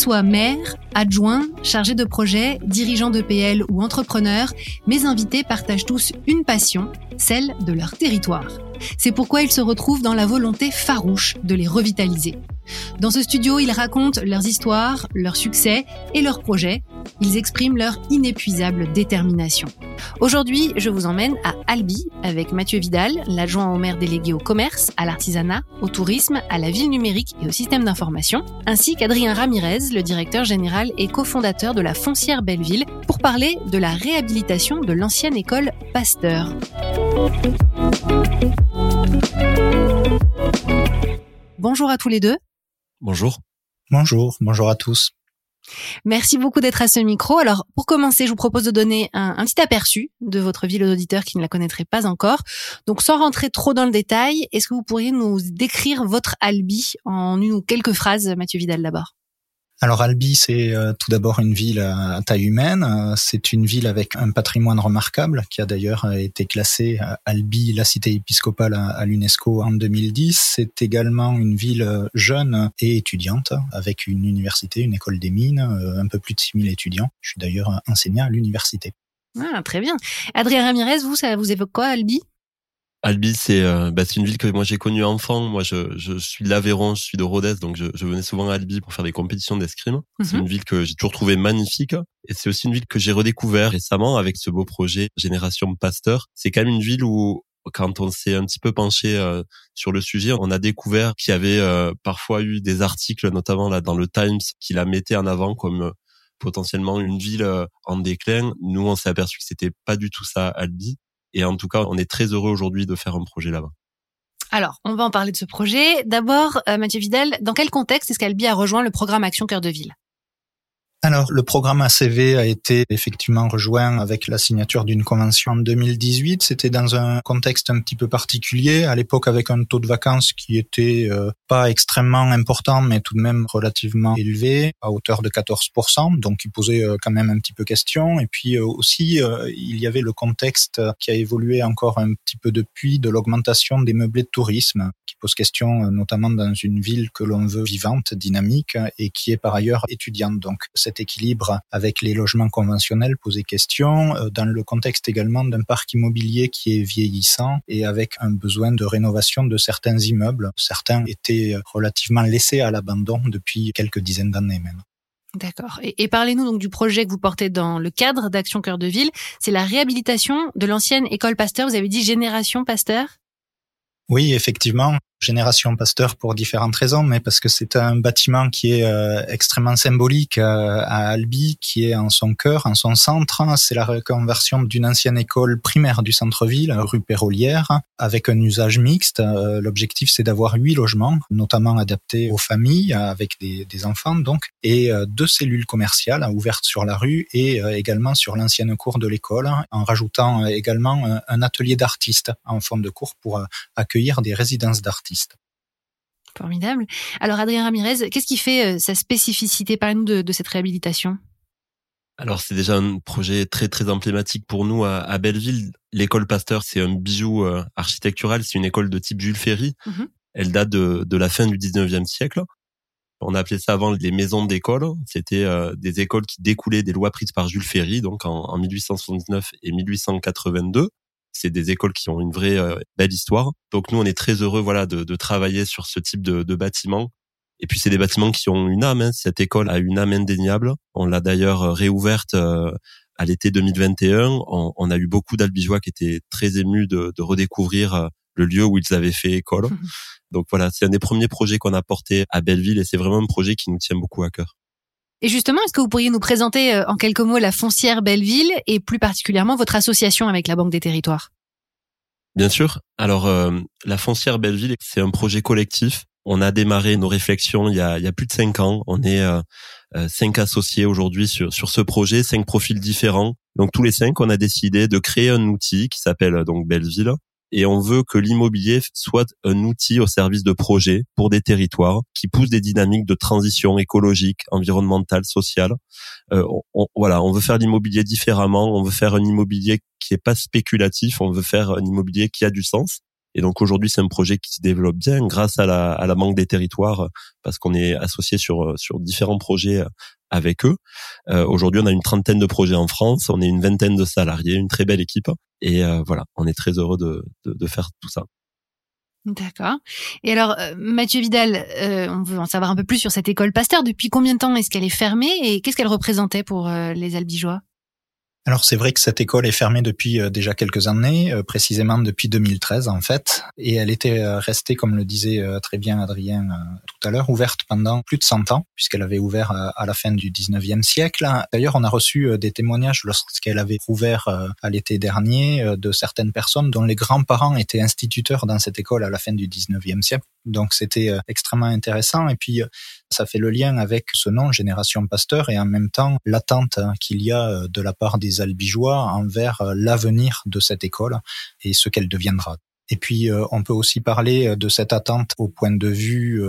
soient maires, adjoints, chargés de projet, dirigeants de PL ou entrepreneurs, mes invités partagent tous une passion, celle de leur territoire. C'est pourquoi ils se retrouvent dans la volonté farouche de les revitaliser. Dans ce studio, ils racontent leurs histoires, leurs succès et leurs projets. Ils expriment leur inépuisable détermination. Aujourd'hui, je vous emmène à Albi avec Mathieu Vidal, l'adjoint au maire délégué au commerce, à l'artisanat, au tourisme, à la ville numérique et au système d'information, ainsi qu'Adrien Ramirez, le directeur général et cofondateur de la foncière Belleville, pour parler de la réhabilitation de l'ancienne école Pasteur. Bonjour à tous les deux. Bonjour. Bonjour, bonjour à tous. Merci beaucoup d'être à ce micro. Alors, pour commencer, je vous propose de donner un, petit aperçu de votre ville aux auditeurs qui ne la connaîtraient pas encore. Donc, sans rentrer trop dans le détail, est-ce que vous pourriez nous décrire votre Albi en une ou quelques phrases, Mathieu Vidal d'abord? Alors Albi, c'est euh, tout d'abord une ville à taille humaine. Euh, c'est une ville avec un patrimoine remarquable qui a d'ailleurs euh, été classé Albi, la cité épiscopale à, l'UNESCO en 2010. C'est également une ville jeune et étudiante avec une université, une école des mines, un peu plus de 6000 étudiants. Je suis d'ailleurs enseignant à l'université. Ah, très bien. Adrien Ramirez, vous, ça vous évoque quoi, Albi? Albi, c'est euh, bah, une ville que moi j'ai connue enfant. Moi, je, je suis de l'Aveyron, je suis de Rodez, donc je, je, venais souvent à Albi pour faire des compétitions d'escrime. C'est mhm. une ville que j'ai toujours trouvée magnifique, et c'est aussi une ville que j'ai redécouvert récemment avec ce beau projet Génération Pasteur. C'est quand même une ville où quand on s'est un petit peu penché euh, sur le sujet, on a découvert qu'il y avait euh, parfois eu des articles, notamment là dans le Times, qui la mettaient en avant comme euh, potentiellement une ville en déclin. Nous, on s'est aperçu que c'était pas du tout ça, Albi. Et en tout cas, on est très heureux aujourd'hui de faire un projet là-bas. Alors, on va en parler de ce projet. D'abord, euh, Mathieu Vidal, dans quel contexte est-ce qu'Albi a rejoint le programme Action Cœur de Ville? Alors, le programme ACV a été effectivement rejoint avec la signature d'une convention en 2018. C'était dans un contexte un petit peu particulier, à l'époque avec un taux de vacances qui était euh, pas extrêmement important, mais tout de même relativement élevé, à hauteur de 14%, donc il posait euh, quand même un petit peu question. Et puis euh, aussi, il y avait le contexte qui a évolué encore un petit peu depuis de l'augmentation des meublés de tourisme, qui pose question notamment dans une ville que l'on veut vivante, dynamique, et qui est par ailleurs étudiante. Donc, cet équilibre avec les logements conventionnels posait question, euh, dans le contexte également d'un parc immobilier qui est vieillissant et avec un besoin de rénovation de certains immeubles. Certains étaient relativement laissés à l'abandon depuis quelques dizaines d'années même. D'accord. Et, parlez-nous donc du projet que vous portez dans le cadre d'Action Cœur de Ville. C'est la réhabilitation de l'ancienne école Pasteur. Vous avez dit Génération Pasteur? Oui, effectivement. Génération Pasteur pour différentes raisons, mais parce que c'est un bâtiment qui est euh, extrêmement symbolique euh, à Albi, qui est en son cœur, en son centre. C'est la reconversion d'une ancienne école primaire du centre-ville, rue Pérolière, avec un usage mixte. Euh, l'objectif, c'est d'avoir huit logements, notamment adaptés aux familles avec des, enfants, donc, et deux cellules commerciales ouvertes sur la rue et également sur l'ancienne cour de l'école, en rajoutant également un atelier d'artistes en fond de cours pour accueillir des résidences d'artistes. Formidable. Alors Adrien Ramirez, qu'est-ce qui fait euh, sa spécificité? Parlez-nous de, cette réhabilitation. Alors c'est déjà un projet très très emblématique pour nous à, Belleville. L'école Pasteur, c'est un bijou euh, architectural, c'est une école de type Jules Ferry. Mhm. Elle date de, la fin du 19e siècle. On appelait ça avant les maisons d'école. C'était euh, des écoles qui découlaient des lois prises par Jules Ferry, donc en, en 1879 et 1882 c'est des écoles qui ont une vraie euh, belle histoire. Donc nous, on est très heureux, voilà, de, de travailler sur ce type de, de bâtiment. Et puis c'est des bâtiments qui ont une âme. Hein. Cette école a une âme indéniable. On l'a d'ailleurs euh, réouverte euh, à l'été 2021. On, on, a eu beaucoup d'albigeois qui étaient très émus de, de, redécouvrir le lieu où ils avaient fait école. Donc voilà, c'est un des premiers projets qu'on a porté à Belleville et c'est vraiment un projet qui nous tient beaucoup à cœur. Et justement, est-ce que vous pourriez nous présenter euh, en quelques mots la foncière Belleville et plus particulièrement votre association avec la Banque des Territoires? Bien sûr. Alors, euh, la foncière Belleville, c'est un projet collectif. On a démarré nos réflexions il y a, il y a plus de cinq ans. On est euh, cinq associés aujourd'hui sur, sur ce projet, cinq profils différents. Donc tous les cinq, on a décidé de créer un outil qui s'appelle donc Belleville, et on veut que l'immobilier soit un outil au service de projets pour des territoires qui poussent des dynamiques de transition écologique, environnementale, sociale. Euh, on, voilà, on veut faire l'immobilier différemment, on veut faire un immobilier qui est pas spéculatif, on veut faire un immobilier qui a du sens. Et donc aujourd'hui, c'est un projet qui se développe bien grâce à la, à la banque des territoires parce qu'on est associé sur sur différents projets avec eux. Euh, aujourd'hui, on a une trentaine de projets en France, on est une vingtaine de salariés, une très belle équipe. Et euh, voilà, on est très heureux de, de, de faire tout ça. D'accord. Et alors, euh, Mathieu Vidal, on veut en savoir un peu plus sur cette école Pasteur. Depuis combien de temps est-ce qu'elle est fermée et qu'est-ce qu'elle représentait pour les Albigeois? Alors c'est vrai que cette école est fermée depuis euh, déjà quelques années, euh, précisément depuis 2013 en fait, et elle était euh, restée, comme le disait très bien Adrien tout à l'heure, ouverte pendant plus de 100 ans, puisqu'elle avait ouvert à la fin du 19e siècle. D'ailleurs, on a reçu des témoignages lorsqu'elle avait ouvert à l'été dernier de certaines personnes dont les grands-parents étaient instituteurs dans cette école à la fin du 19e siècle. Donc c'était extrêmement intéressant. Et puis ça fait le lien avec ce nom, Génération Pasteur, et en même temps l'attente qu'il y a euh, de la part des albigeois envers euh, l'avenir de cette école et ce qu'elle deviendra. Et puis, euh, on peut aussi parler de cette attente au point de vue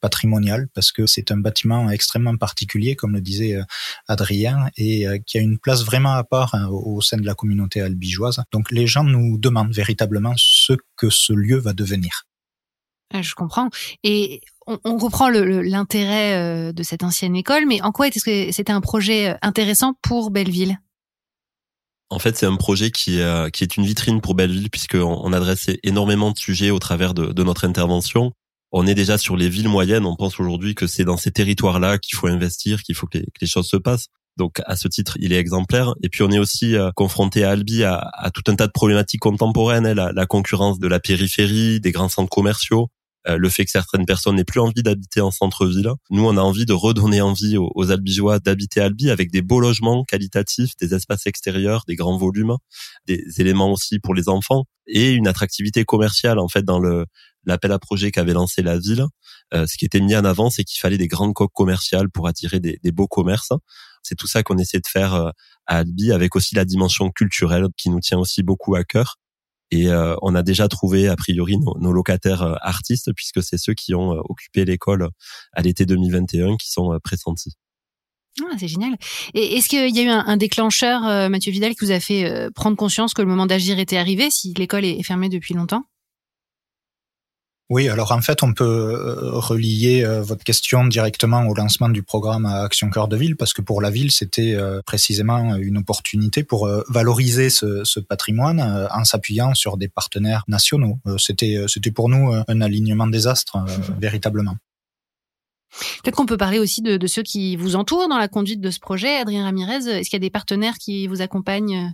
patrimonial, parce que c'est un bâtiment extrêmement particulier, comme le disait Adrien, et qui a une place vraiment à part hein, au sein de la communauté albigeoise. Donc, les gens nous demandent véritablement ce que ce lieu va devenir. Je comprends. Et on, reprend l'intérêt euh, de cette ancienne école, mais en quoi est-ce que c'était un projet euh, intéressant pour Belleville? En fait, c'est un projet qui, euh, qui est une vitrine pour Belleville puisqu'on on adresse énormément de sujets au travers de, notre intervention. On est déjà sur les villes moyennes. On pense aujourd'hui que c'est dans ces territoires-là qu'il faut investir, qu'il faut que les, choses se passent. Donc, à ce titre, il est exemplaire. Et puis, on est aussi confronté à Albi à, tout un tas de problématiques contemporaines, hein, la, la concurrence de la périphérie, des grands centres commerciaux, euh, le fait que certaines personnes n'aient plus envie d'habiter en centre-ville. Nous, on a envie de redonner envie aux, aux Albigeois d'habiter Albi avec des beaux logements qualitatifs, des espaces extérieurs, des grands volumes, des éléments aussi pour les enfants et une attractivité commerciale en fait dans le l'appel à projet qu'avait lancé la ville. Euh, ce qui était mis en avant, c'est qu'il fallait des grandes coques commerciales pour attirer des, des beaux commerces. C'est tout ça qu'on essaie de faire euh, à Albi, avec aussi la dimension culturelle qui nous tient aussi beaucoup à cœur. Et euh, on a déjà trouvé a priori nos, locataires euh, artistes puisque c'est ceux qui ont euh, occupé l'école à l'été 2021 qui sont pressentis. Ah, c'est génial. Et est-ce qu'il y a eu un, déclencheur, Mathieu Vidal, qui vous a fait prendre conscience que le moment d'agir était arrivé si l'école est fermée depuis longtemps? Oui, alors en fait, on peut euh, relier euh, votre question directement au lancement du programme à Action Cœur de Ville, parce que pour la ville, c'était euh, précisément une opportunité pour valoriser ce, patrimoine en s'appuyant sur des partenaires nationaux. C'était, c'était pour nous un alignement des astres, véritablement. Peut-être qu'on peut parler aussi de, de, ceux qui vous entourent dans la conduite de ce projet. Adrien Ramirez, est-ce qu'il y a des partenaires qui vous accompagnent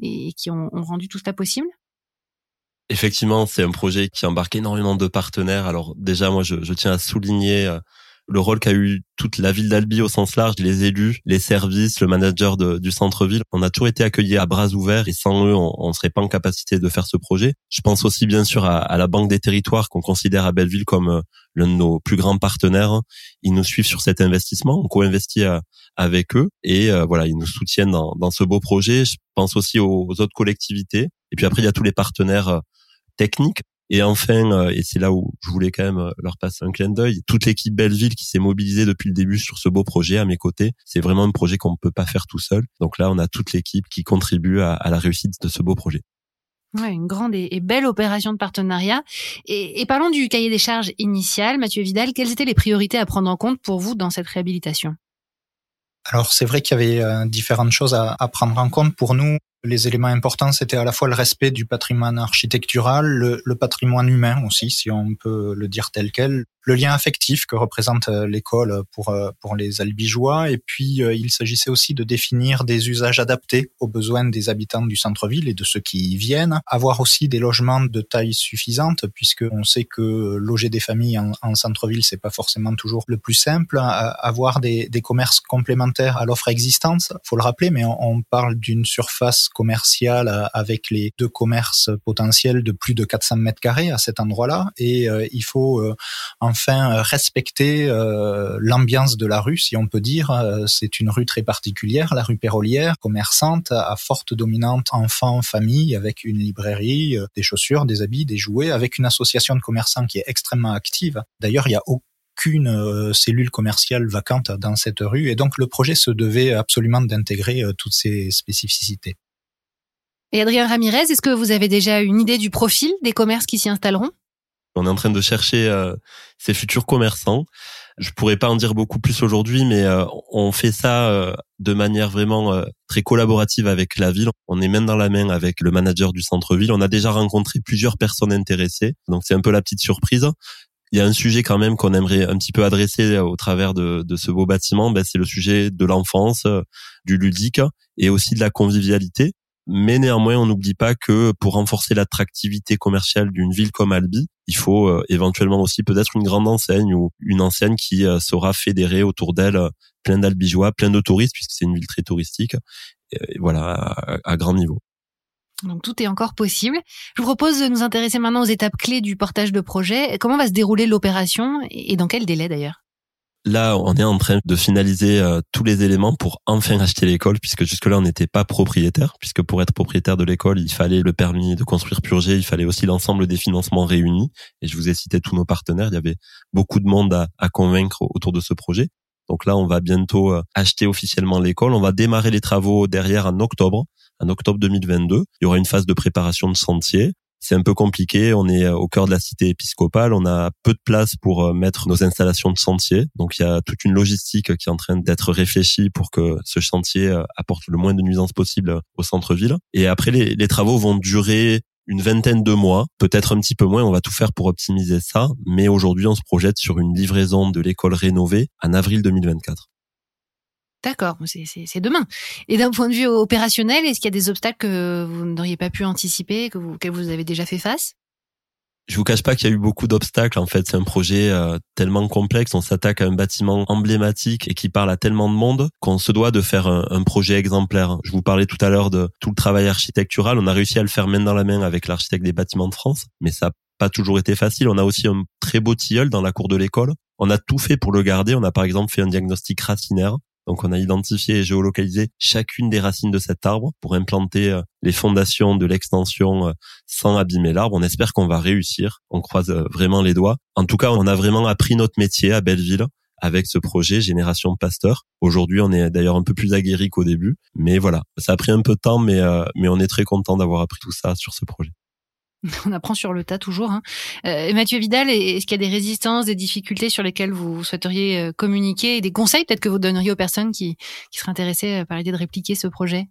et qui ont, ont rendu tout cela possible? Effectivement, c'est un projet qui embarque énormément de partenaires. Alors déjà, moi, je, je tiens à souligner euh, le rôle qu'a eu toute la ville d'Albi au sens large, les élus, les services, le manager du centre-ville. On a toujours été accueillis à bras ouverts et sans eux, on ne serait pas en capacité de faire ce projet. Je pense aussi bien sûr à, la Banque des Territoires qu'on considère à Belleville comme euh, l'un de nos plus grands partenaires. Ils nous suivent sur cet investissement, on co-investit euh, avec eux et voilà, ils nous soutiennent dans, dans ce beau projet. Je pense aussi aux autres collectivités. Et puis après, il y a tous les partenaires technique. Et enfin, euh, et c'est là où je voulais quand même euh, leur passer un clin d'œil, toute l'équipe Belleville qui s'est mobilisée depuis le début sur ce beau projet à mes côtés, c'est vraiment un projet qu'on ne peut pas faire tout seul. Donc là, on a toute l'équipe qui contribue à, la réussite de ce beau projet. Ouais, une grande et, belle opération de partenariat. Et, parlons du cahier des charges initial. Mathieu Vidal, quelles étaient les priorités à prendre en compte pour vous dans cette réhabilitation? Alors c'est vrai qu'il y avait euh, différentes choses à, prendre en compte pour nous. Les éléments importants, c'était à la fois le respect du patrimoine architectural, le, patrimoine humain aussi, si on peut le dire tel quel, le lien affectif que représente euh, l'école pour euh, pour les albigeois et puis euh, il s'agissait aussi de définir des usages adaptés aux besoins des habitants du centre-ville et de ceux qui y viennent avoir aussi des logements de taille suffisante puisque on sait que loger des familles en, en centre-ville c'est pas forcément toujours le plus simple avoir des, des commerces complémentaires à l'offre existante faut le rappeler mais on parle d'une surface commerciale avec les deux commerces potentiels de plus de 400 mètres carrés à cet endroit-là et il faut enfin euh, respecter euh, l'ambiance de la rue, si on peut dire. Euh, c'est une rue très particulière, la rue Pérolière, commerçante, à forte dominante enfants, famille, avec une librairie, des chaussures, des habits, des jouets, avec une association de commerçants qui est extrêmement active. D'ailleurs, il y a aucune cellule commerciale vacante dans cette rue et donc le projet se devait absolument d'intégrer toutes ces spécificités. Et Adrien Ramirez, est-ce que vous avez déjà une idée du profil des commerces qui s'y installeront? On est en train de chercher euh, ces futurs commerçants. Je pourrais pas en dire beaucoup plus aujourd'hui, mais euh, on fait ça euh, de manière vraiment très collaborative avec la ville. On est main dans la main avec le manager du centre-ville. On a déjà rencontré plusieurs personnes intéressées, donc c'est un peu la petite surprise. Il y a un sujet quand même qu'on aimerait un petit peu adresser au travers de, de ce beau bâtiment, ben c'est le sujet de l'enfance, du ludique et aussi de la convivialité. Mais néanmoins, on n'oublie pas que pour renforcer l'attractivité commerciale d'une ville comme Albi, il faut euh, éventuellement aussi peut-être une grande enseigne ou une enseigne qui euh, saura fédérer autour d'elle euh, plein d'albigeois, plein de touristes, puisque c'est une ville très touristique, voilà, à, grand niveau. Donc tout est encore possible. Je vous propose de nous intéresser maintenant aux étapes clés du portage de projet. Comment va se dérouler l'opération et dans quel délai d'ailleurs? Là, on est en train de finaliser euh, tous les éléments pour enfin acheter l'école, puisque jusque-là, on n'était pas propriétaire, puisque pour être propriétaire de l'école, il fallait le permis de construire purgé, il fallait aussi l'ensemble des financements réunis. Et je vous ai cité tous nos partenaires, il y avait beaucoup de monde à, à convaincre autour de ce projet. Donc là, on va bientôt euh, acheter officiellement l'école. On va démarrer les travaux derrière en octobre, en octobre 2022. Il y aura une phase de préparation de sentier c'est un peu compliqué. On est euh, au cœur de la cité épiscopale. On a peu de place pour euh, mettre nos installations de chantier. Donc il y a toute une logistique qui est en train d'être réfléchie pour que ce chantier euh, apporte le moins de nuisances possible au centre-ville. Et après, les, les travaux vont durer une vingtaine de mois, peut-être un petit peu moins, on va tout faire pour optimiser ça, mais aujourd'hui on se projette sur une livraison de l'école rénovée en avril 2024. D'accord, c'est demain. Et d'un point de vue opérationnel, est-ce qu'il y a des obstacles que vous n'auriez pas pu anticiper, que vous, vous avez déjà fait face? Je vous cache pas qu'il y a eu beaucoup d'obstacles. En fait, c'est un projet euh, tellement complexe. On s'attaque à un bâtiment emblématique et qui parle à tellement de monde qu'on se doit de faire un, un, projet exemplaire. Je vous parlais tout à l'heure de tout le travail architectural. On a réussi à le faire main dans la main avec l'architecte des bâtiments de France, mais ça n'a pas toujours été facile. On a aussi un très beau tilleul dans la cour de l'école. On a tout fait pour le garder. On a par exemple fait un diagnostic racinaire donc on a identifié et géolocalisé chacune des racines de cet arbre pour implanter euh, les fondations de l'extension euh, sans abîmer l'arbre. On espère qu'on va réussir. On croise euh, vraiment les doigts. En tout cas, on a vraiment appris notre métier à Belleville avec ce projet Génération Pasteur. Aujourd'hui, on est d'ailleurs un peu plus aguerri qu'au début, mais voilà, ça a pris un peu de temps, mais mais on est très content d'avoir appris tout ça sur ce projet. On apprend sur le tas toujours. Hein. Euh, Mathieu Vidal, est-ce qu'il y a des résistances, des difficultés sur lesquelles vous souhaiteriez euh, communiquer et des conseils peut-être que vous donneriez aux personnes qui, qui seraient intéressées euh, par l'idée de répliquer ce projet?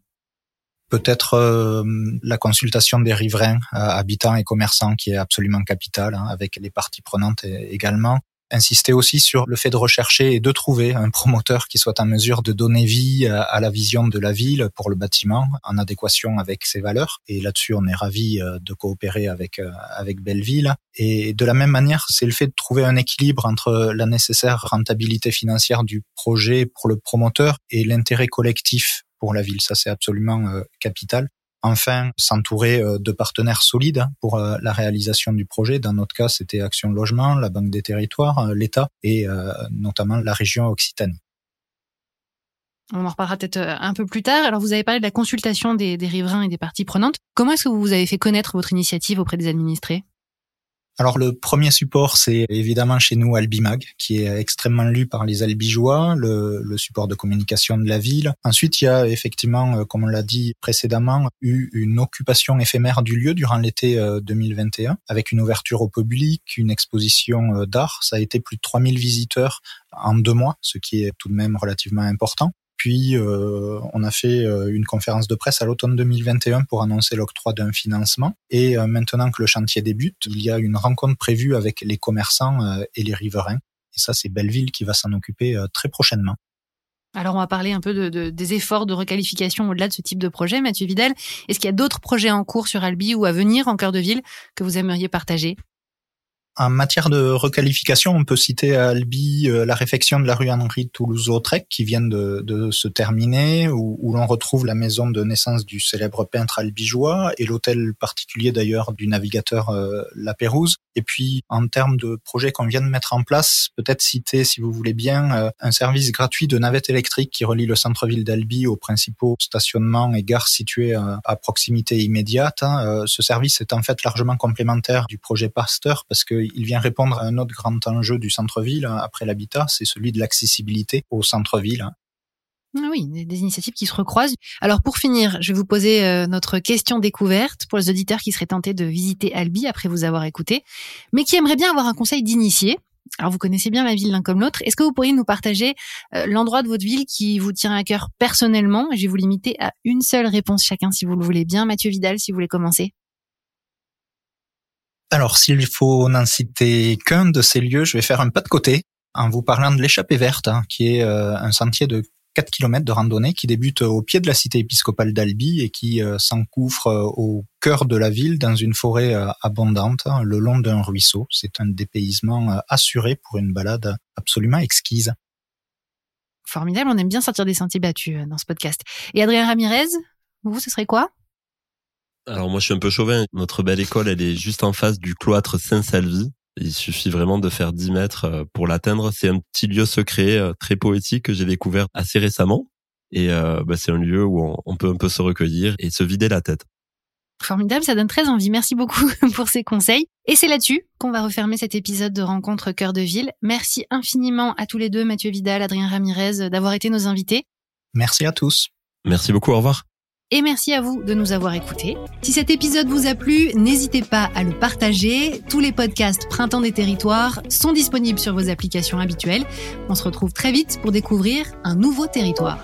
Peut-être euh, la consultation des riverains, habitants et commerçants qui est absolument capitale, hein, avec les parties prenantes également insister aussi sur le fait de rechercher et de trouver un promoteur qui soit en mesure de donner vie à la vision de la ville pour le bâtiment en adéquation avec ses valeurs. Et là-dessus, on est ravi euh, de coopérer avec euh, avec Belleville. Et de la même manière, c'est le fait de trouver un équilibre entre la nécessaire rentabilité financière du projet pour le promoteur et l'intérêt collectif pour la ville. Ça, c'est absolument euh, capital. Enfin, s'entourer euh, de partenaires solides pour euh, la réalisation du projet. Dans notre cas, c'était Action Logement, la Banque des Territoires, euh, l'État et notamment la région Occitanie. On en reparlera peut-être un peu plus tard. Alors, vous avez parlé de la consultation des, des riverains et des parties prenantes. Comment est-ce que vous avez fait connaître votre initiative auprès des administrés? Alors le premier support, c'est évidemment chez nous Albimag, qui est extrêmement lu par les albigeois, le, le, support de communication de la ville. Ensuite, il y a effectivement, euh, comme on l'a dit précédemment, eu une occupation éphémère du lieu durant l'été 2021, euh, avec une ouverture au public, une exposition euh, d'art. Ça a été plus de 3000 visiteurs en deux mois, ce qui est tout de même relativement important. Puis, euh, on a fait euh, une conférence de presse à l'automne 2021 pour annoncer l'octroi d'un financement. Et euh, maintenant que le chantier débute, il y a une rencontre prévue avec les commerçants et les riverains. Et ça, c'est Belleville qui va s'en occuper très prochainement. Alors, on va parler un peu de, des efforts de requalification au-delà de ce type de projet. Mathieu Vidal, est-ce qu'il y a d'autres projets en cours sur Albi ou à venir en cœur de ville que vous aimeriez partager? En matière de requalification, on peut citer à Albi euh, la réfection de la rue Henri Toulouse-Lautrec qui vient de, de, se terminer, où, où l'on retrouve la maison de naissance du célèbre peintre albigeois et l'hôtel particulier d'ailleurs du navigateur euh, La Pérouse. Et puis en termes de projets qu'on vient de mettre en place, peut-être citer, si vous voulez bien, euh, un service gratuit de navette électrique qui relie le centre-ville d'Albi aux principaux stationnements et gares situés à, proximité immédiate. Hein. ce service est en fait largement complémentaire du projet Pasteur parce que il vient répondre à un autre grand enjeu du centre-ville hein, après l'habitat, c'est celui de l'accessibilité au centre-ville. Ah oui, des, initiatives qui se recroisent. Alors pour finir, je vais vous poser euh, notre question découverte pour les auditeurs qui seraient tentés de visiter Albi après vous avoir écouté, mais qui aimeraient bien avoir un conseil d'initié. Alors vous connaissez bien la ville l'un comme l'autre. Est-ce que vous pourriez nous partager euh, l'endroit de votre ville qui vous tient à cœur personnellement? Je vais vous limiter à une seule réponse chacun si vous le voulez bien. Mathieu Vidal, si vous voulez commencer. Alors s'il faut n'en citer qu'un de ces lieux, je vais faire un pas de côté en vous parlant de l'échappée verte, hein, qui est euh, un sentier de 4 km de randonnée qui débute au pied de la cité épiscopale d'Albi et qui euh, s'encouffre euh, au cœur de la ville dans une forêt abondante hein, le long d'un ruisseau. C'est un dépaysement assuré pour une balade absolument exquise. Formidable, on aime bien sortir des sentiers battus dans ce podcast. Et Adrien Ramirez, vous, ce serait quoi? Alors moi je suis un peu chauvin. Notre belle école, elle est juste en face du cloître Saint-Salvi. Il suffit vraiment de faire 10 mètres euh, pour l'atteindre. C'est un petit lieu secret, euh, très poétique que j'ai découvert assez récemment. Et euh, bah, c'est un lieu où on, peut un peu se recueillir et se vider la tête. Formidable, ça donne très envie. Merci beaucoup pour ces conseils. Et c'est là-dessus qu'on va refermer cet épisode de Rencontre Cœur de Ville. Merci infiniment à tous les deux, Mathieu Vidal, Adrien Ramirez, d'avoir été nos invités. Merci à tous. Merci beaucoup, au revoir et merci à vous de nous avoir écoutés. Si cet épisode vous a plu, n'hésitez pas à le partager. Tous les podcasts Printemps des territoires sont disponibles sur vos applications habituelles. On se retrouve très vite pour découvrir un nouveau territoire.